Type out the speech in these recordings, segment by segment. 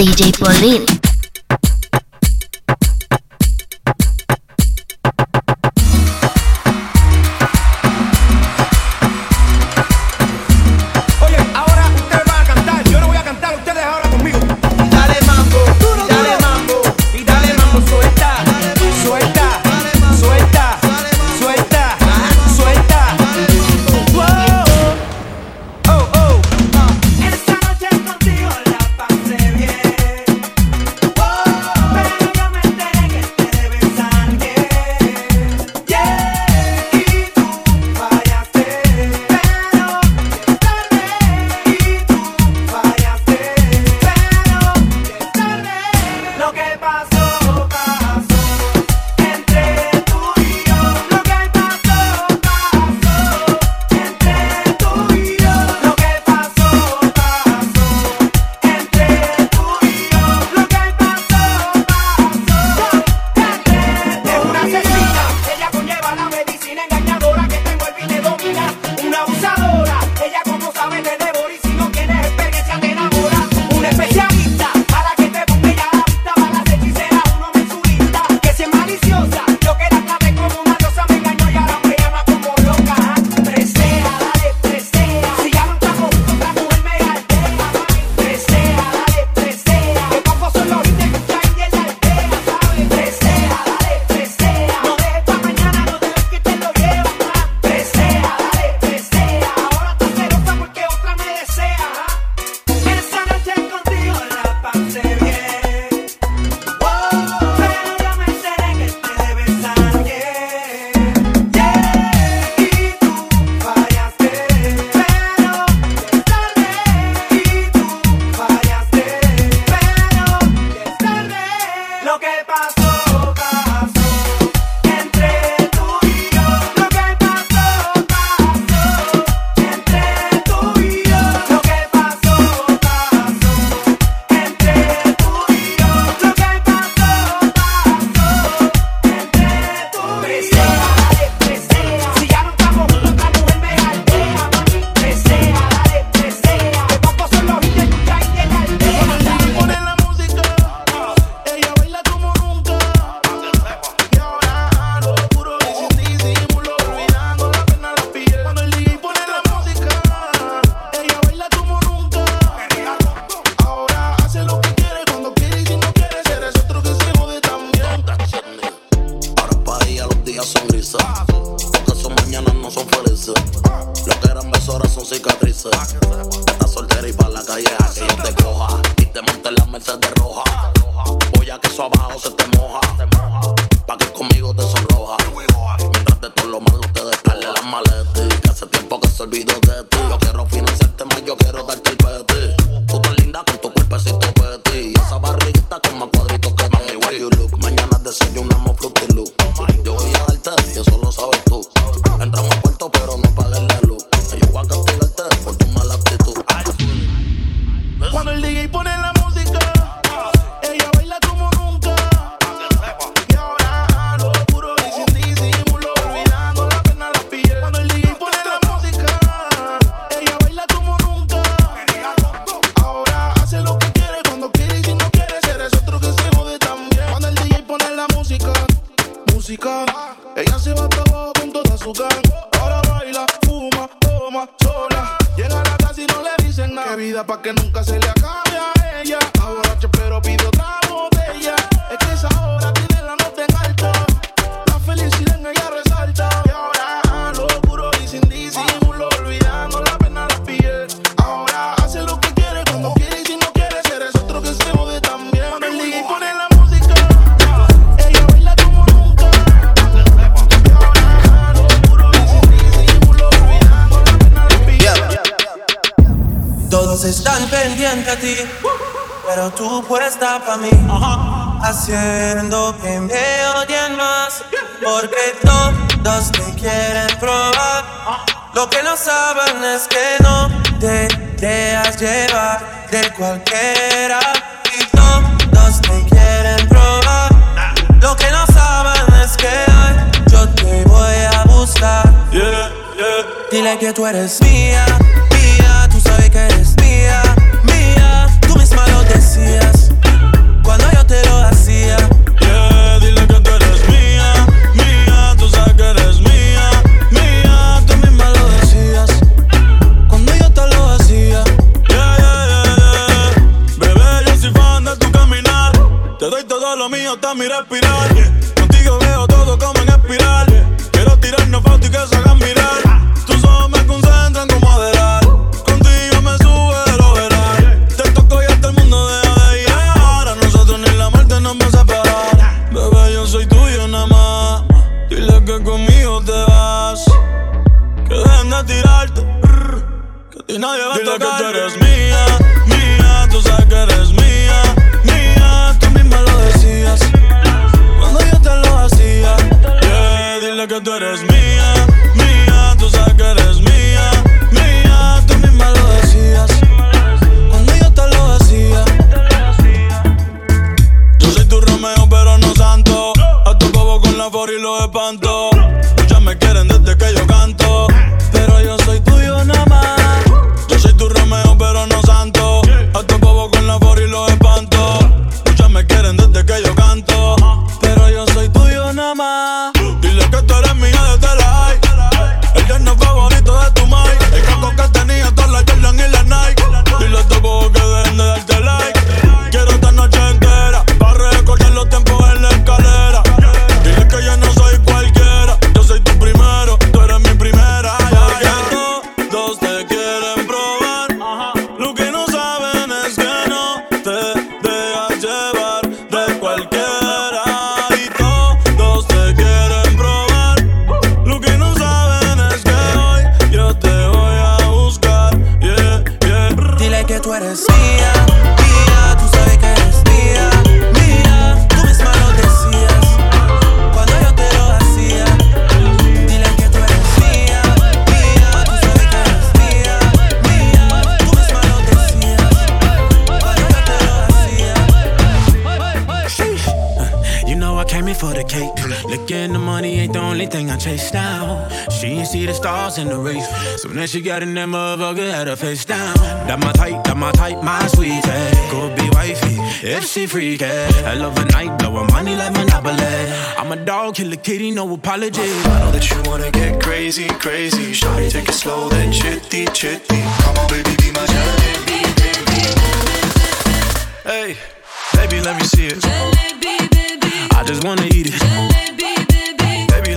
DJ Pauline. cicatrices. Estás soltera y para la calle a yo te coja. Y te monte las mesas de roja. Voy a que eso abajo se te moja. Pa' que conmigo te sonroja. Mientras de todo lo malo te descarle las maletas. Que hace tiempo que se olvidó de ti. Yo quiero financiarte más, yo quiero darte el peti. para que nunca se le acabe. tú puesta pa' mí. Haciendo que me odien más. Porque todos te quieren probar. Ah. Lo que no saben es que no te dejas llevar de cualquiera. Y todos te quieren probar. Lo que no saben es que hoy yo te voy a buscar. Dile que tú eres mía, mía, tú sabes que mío está mi respirar. que tú eres mía. everything I chase down. She ain't see the stars in the race. So then she got in that motherfucker, had her face down. That my type, that my type, my sweetie. Could be wifey, if she freaky. Hell of a night, blowing money like Monopoly. I'm a dog, killer kitty, no apology. I know that you wanna get crazy, crazy. Shawty, take it slow, then chitty, chitty. Come on, baby, be my jelly. Hey, baby, let me see it. Baby. I just wanna eat it.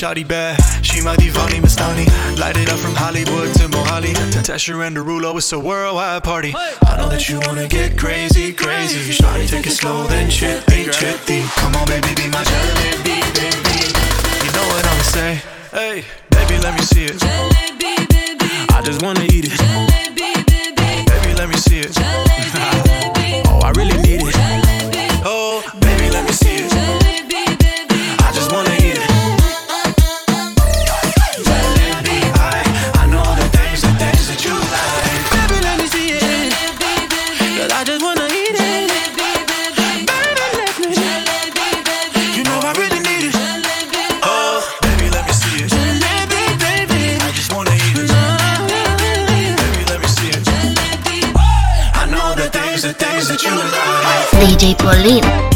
Shotty bad, she my divani, funny, Light it up from Hollywood to Mohali. Tatesha and Derulo, it's a worldwide party. I know that you wanna get crazy, crazy. Shotty, take it slow, then chitty, chitty. Come on, baby, be my jalebi, baby. You know what I'ma say? Hey, baby, let me see it. Jalebi, baby. I just wanna eat it. Jalebi, baby. Baby, let me see it. Jalebi, oh, I really need it. DJ Pauline.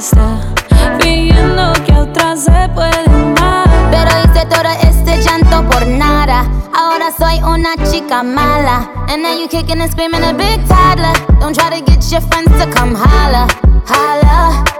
está pidiendo que a otra se pueden dar. Pero hice todo este llanto por nada. Ahora soy una chica mala. And now you kicking and screaming a big toddler. Don't try to get your friends to come holla, holla.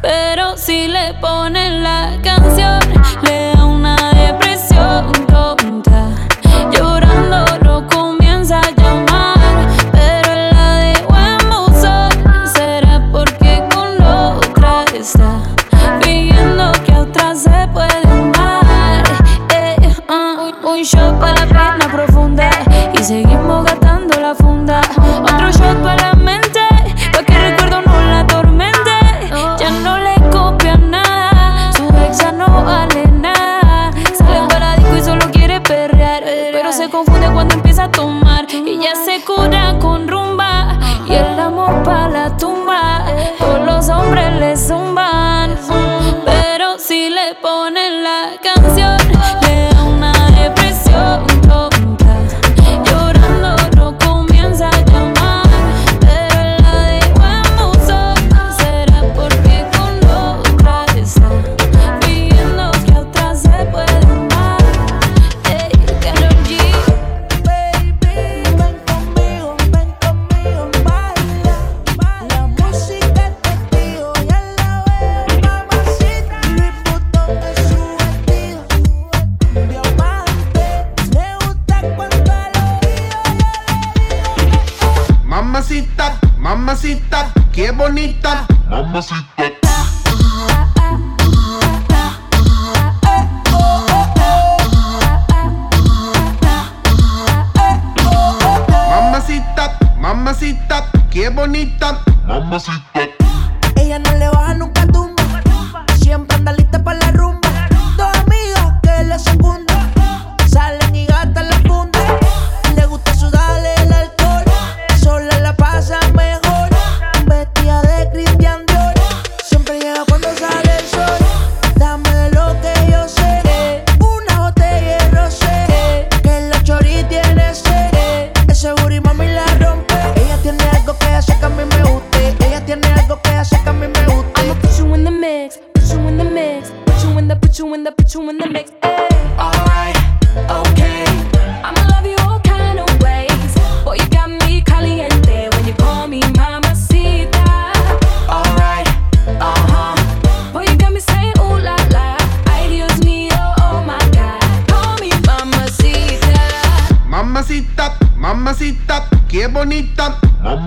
Pero si le ponen la canción, le da una bonita, qué bonita. Mamacita. Ella no le baja nunca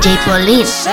DJ Police.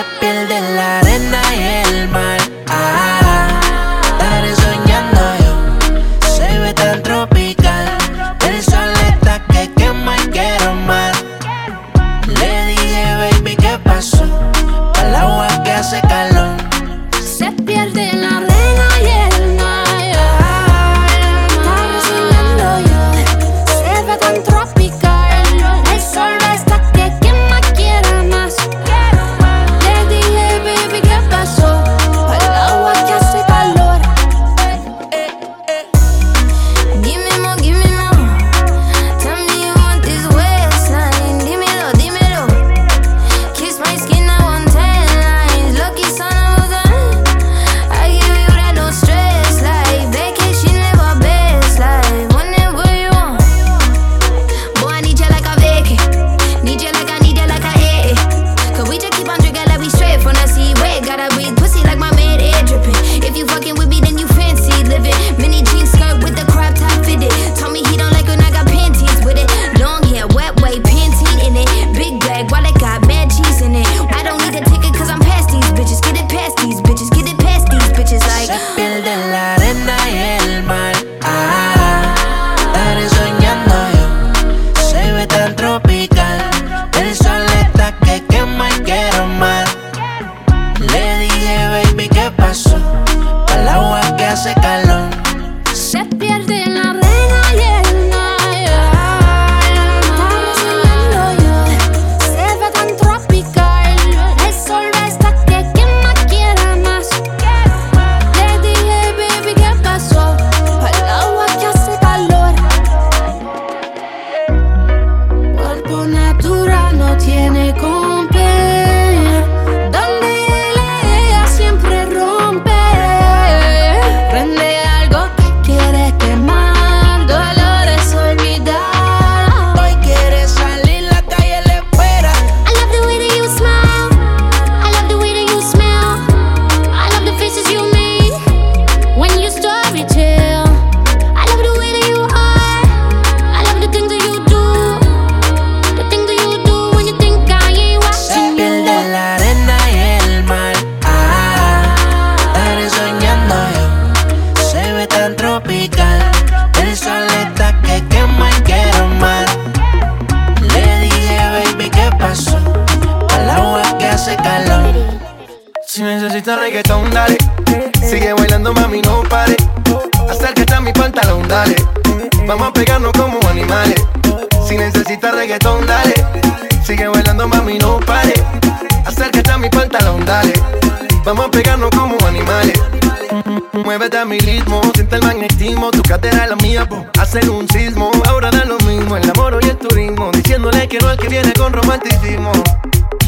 Mi ritmo, siente el magnetismo. Tu cadera la mía, po. hacen un sismo. Ahora da lo mismo, el amor y el turismo. Diciéndole que no al que viene con romanticismo.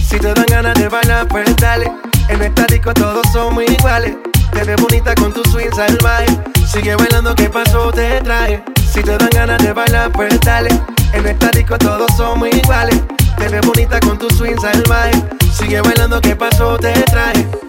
Si te dan ganas de bailar, pues dale. En esta disco todos somos iguales. Te ves bonita con tu swing salvaje. Sigue bailando, ¿qué pasó? Te trae. Si te dan ganas de bailar, pues dale. En esta disco todos somos iguales. Te ves bonita con tu swing salvaje. Sigue bailando, ¿qué pasó? Te trae.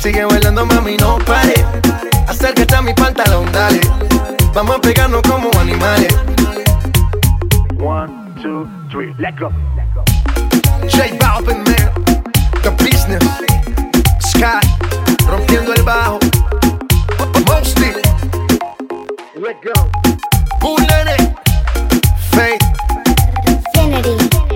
Sigue bailando, mami, no pare. Acércate a mi pantalón, dale. Vamos a pegarnos como animales. One, two, three, let go. J Balvin, man. The business. Sky. Rompiendo el bajo. Mostly. Let go. Bulene. Faith. Infinity.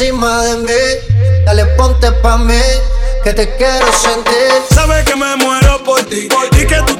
encima de mí. Dale, ponte pa' mí, que te quiero sentir. Sabes que me muero por ti, por ti que tú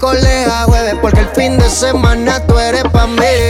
colega jueves porque el fin de semana tú eres pa' mí.